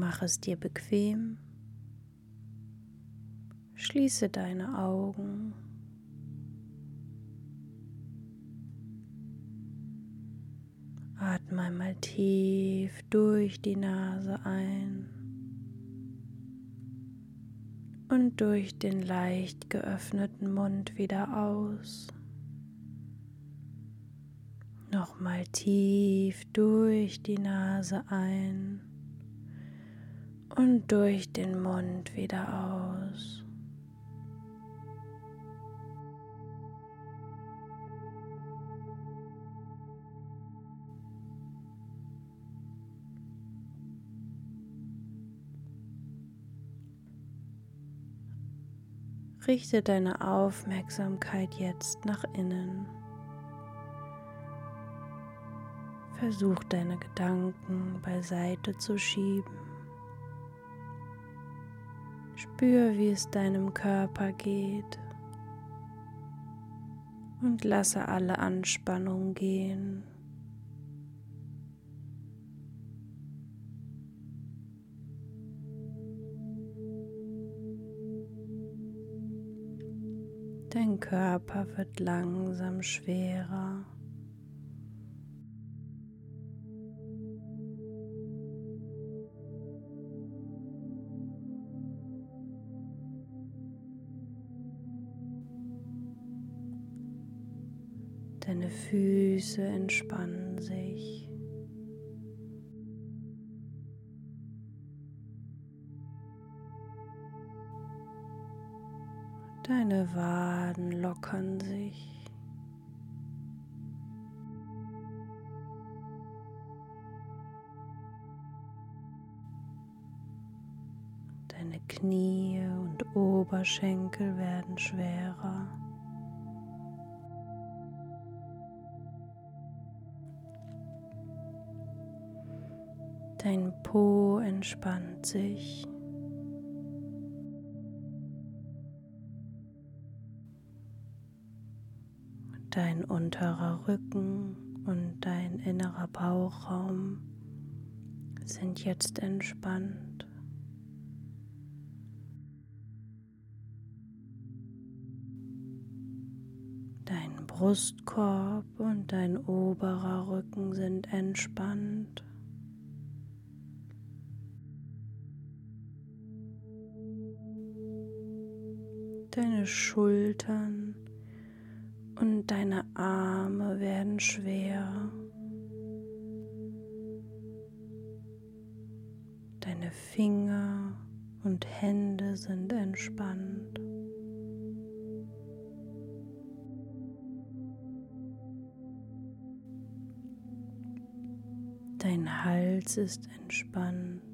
Mach es dir bequem. Schließe deine Augen. Atme einmal tief durch die Nase ein und durch den leicht geöffneten Mund wieder aus. Nochmal tief durch die Nase ein und durch den Mund wieder aus. Richte deine Aufmerksamkeit jetzt nach innen. Versuch deine Gedanken beiseite zu schieben. Spür, wie es deinem Körper geht und lasse alle Anspannung gehen. Dein Körper wird langsam schwerer. Füße entspannen sich. Deine Waden lockern sich. Deine Knie und Oberschenkel werden schwerer. Dein Po entspannt sich. Dein unterer Rücken und dein innerer Bauchraum sind jetzt entspannt. Dein Brustkorb und dein oberer Rücken sind entspannt. Deine Schultern und deine Arme werden schwer. Deine Finger und Hände sind entspannt. Dein Hals ist entspannt.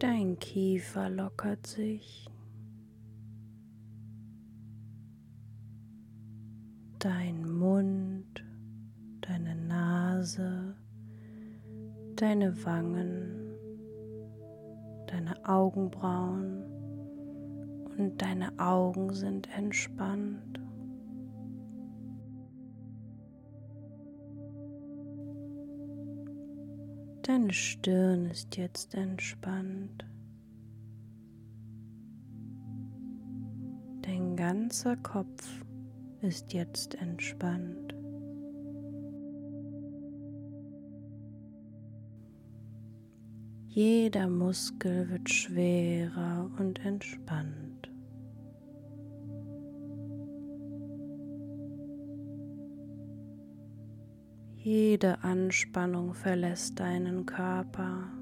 Dein Kiefer lockert sich. dein Mund, deine Nase, deine Wangen, deine Augenbrauen und deine Augen sind entspannt. Deine Stirn ist jetzt entspannt. Dein ganzer Kopf ist jetzt entspannt. Jeder Muskel wird schwerer und entspannt. Jede Anspannung verlässt deinen Körper.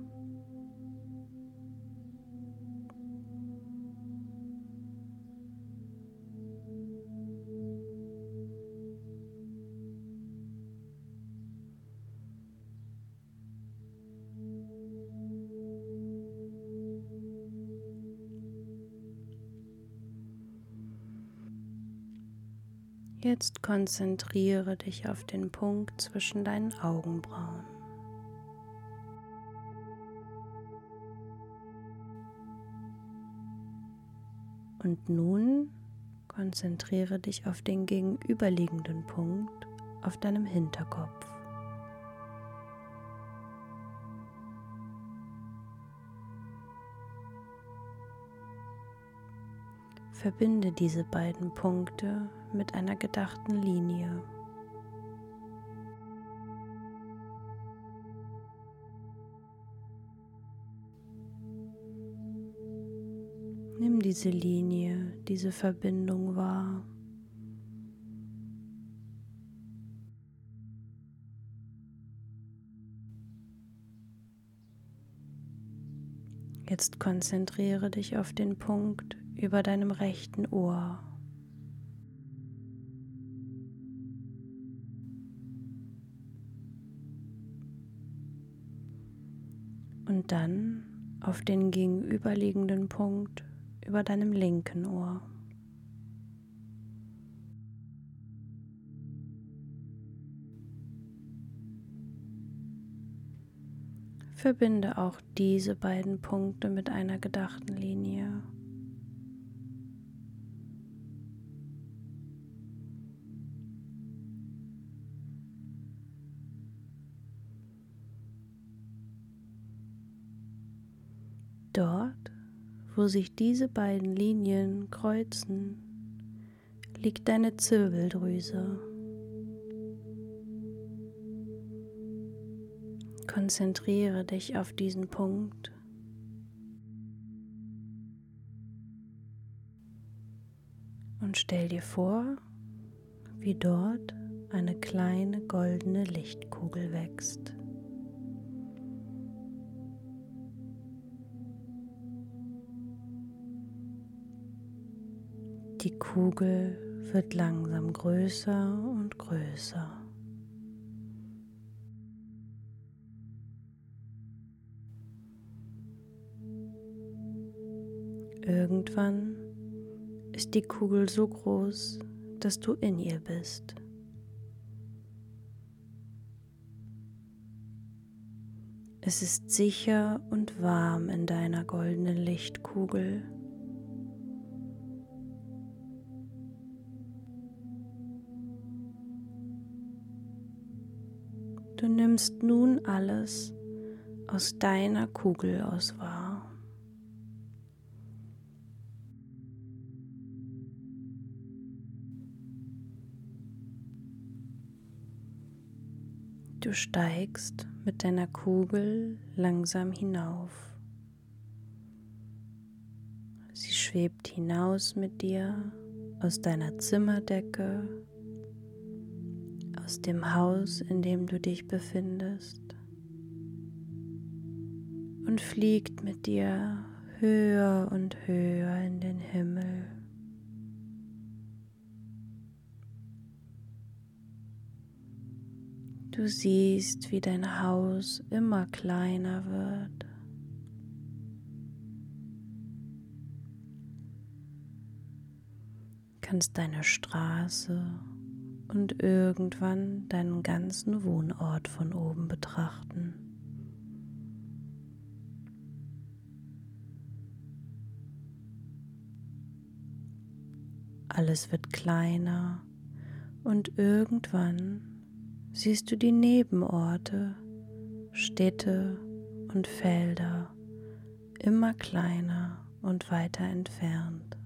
Jetzt konzentriere dich auf den Punkt zwischen deinen Augenbrauen. Und nun konzentriere dich auf den gegenüberliegenden Punkt auf deinem Hinterkopf. Verbinde diese beiden Punkte mit einer gedachten Linie. Nimm diese Linie, diese Verbindung wahr. Jetzt konzentriere dich auf den Punkt über deinem rechten Ohr. Und dann auf den gegenüberliegenden Punkt über deinem linken Ohr. Verbinde auch diese beiden Punkte mit einer gedachten Linie. Wo sich diese beiden Linien kreuzen, liegt deine Zirbeldrüse. Konzentriere dich auf diesen Punkt. Und stell dir vor, wie dort eine kleine goldene Lichtkugel wächst. Die Kugel wird langsam größer und größer. Irgendwann ist die Kugel so groß, dass du in ihr bist. Es ist sicher und warm in deiner goldenen Lichtkugel. Du nimmst nun alles aus deiner Kugel aus wahr. Du steigst mit deiner Kugel langsam hinauf. Sie schwebt hinaus mit dir aus deiner Zimmerdecke aus dem Haus, in dem du dich befindest und fliegt mit dir höher und höher in den Himmel. Du siehst, wie dein Haus immer kleiner wird. Kannst deine Straße und irgendwann deinen ganzen Wohnort von oben betrachten. Alles wird kleiner und irgendwann siehst du die Nebenorte, Städte und Felder immer kleiner und weiter entfernt.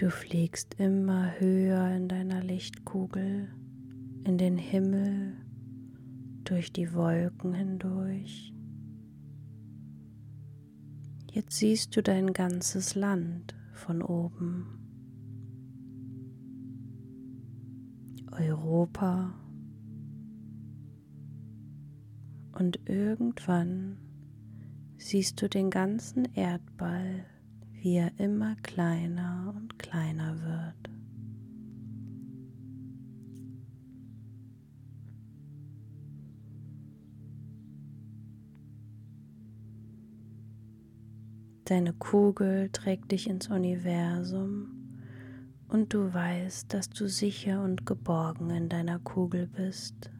Du fliegst immer höher in deiner Lichtkugel, in den Himmel, durch die Wolken hindurch. Jetzt siehst du dein ganzes Land von oben. Europa. Und irgendwann siehst du den ganzen Erdball wie er immer kleiner und kleiner wird. Deine Kugel trägt dich ins Universum und du weißt, dass du sicher und geborgen in deiner Kugel bist.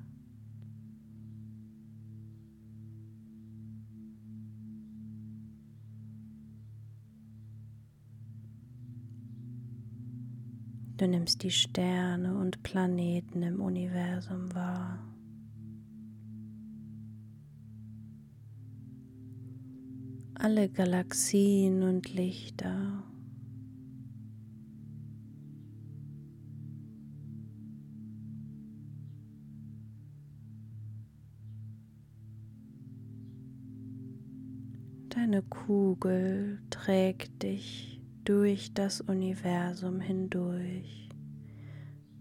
Du nimmst die Sterne und Planeten im Universum wahr. Alle Galaxien und Lichter. Deine Kugel trägt dich durch das Universum hindurch,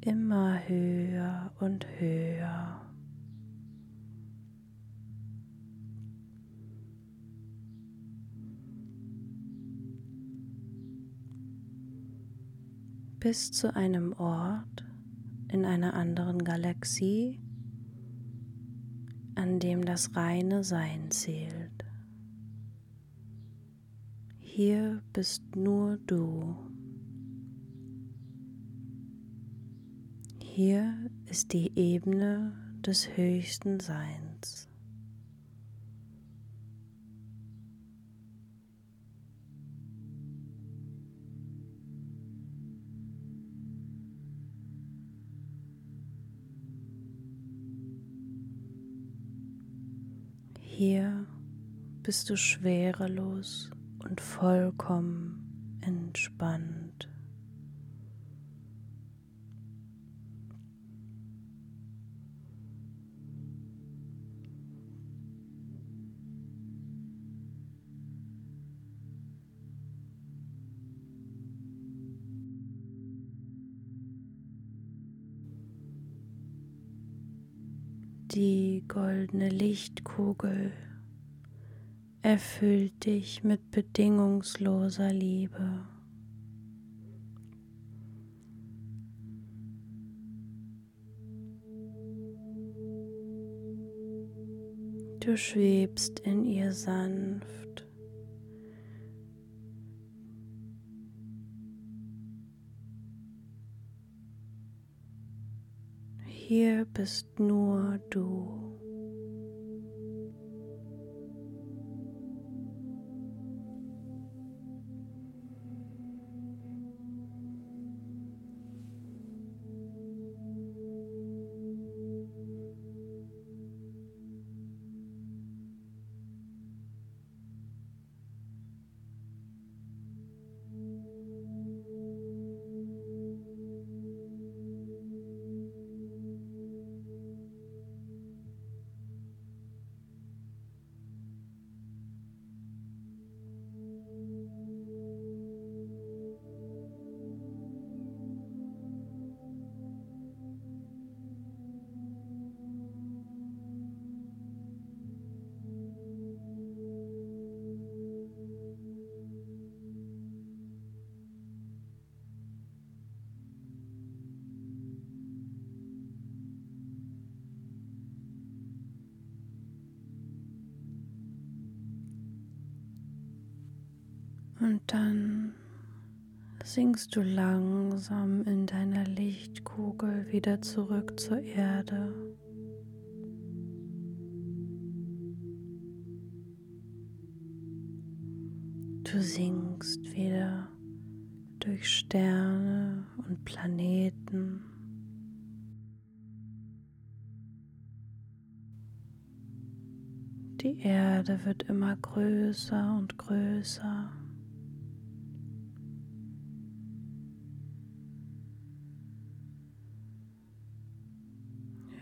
immer höher und höher. bis zu einem Ort in einer anderen Galaxie, an dem das reine Sein zählt. Hier bist nur du. Hier ist die Ebene des höchsten Seins. Hier bist du schwerelos und vollkommen entspannt. Die goldene Lichtkugel erfüllt dich mit bedingungsloser Liebe. Du schwebst in ihr sanft. Hier bist nur du. Und dann sinkst du langsam in deiner Lichtkugel wieder zurück zur Erde. Du sinkst wieder durch Sterne und Planeten. Die Erde wird immer größer und größer.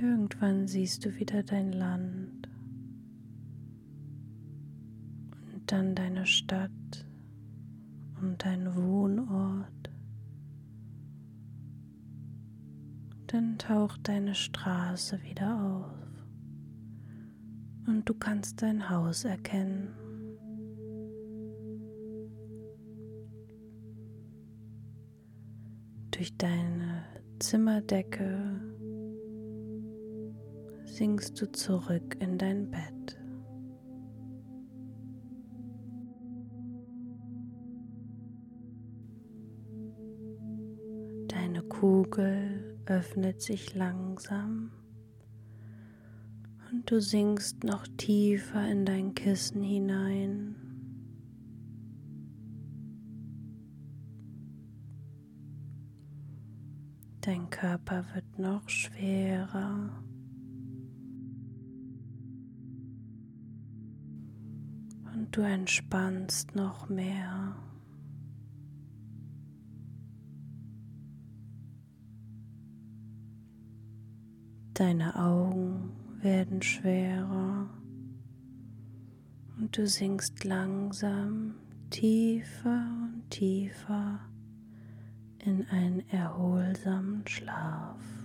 Irgendwann siehst du wieder dein Land und dann deine Stadt und dein Wohnort. Dann taucht deine Straße wieder auf und du kannst dein Haus erkennen. Durch deine Zimmerdecke sinkst du zurück in dein Bett. Deine Kugel öffnet sich langsam und du sinkst noch tiefer in dein Kissen hinein. Dein Körper wird noch schwerer. Und du entspannst noch mehr. Deine Augen werden schwerer und du sinkst langsam tiefer und tiefer in einen erholsamen Schlaf.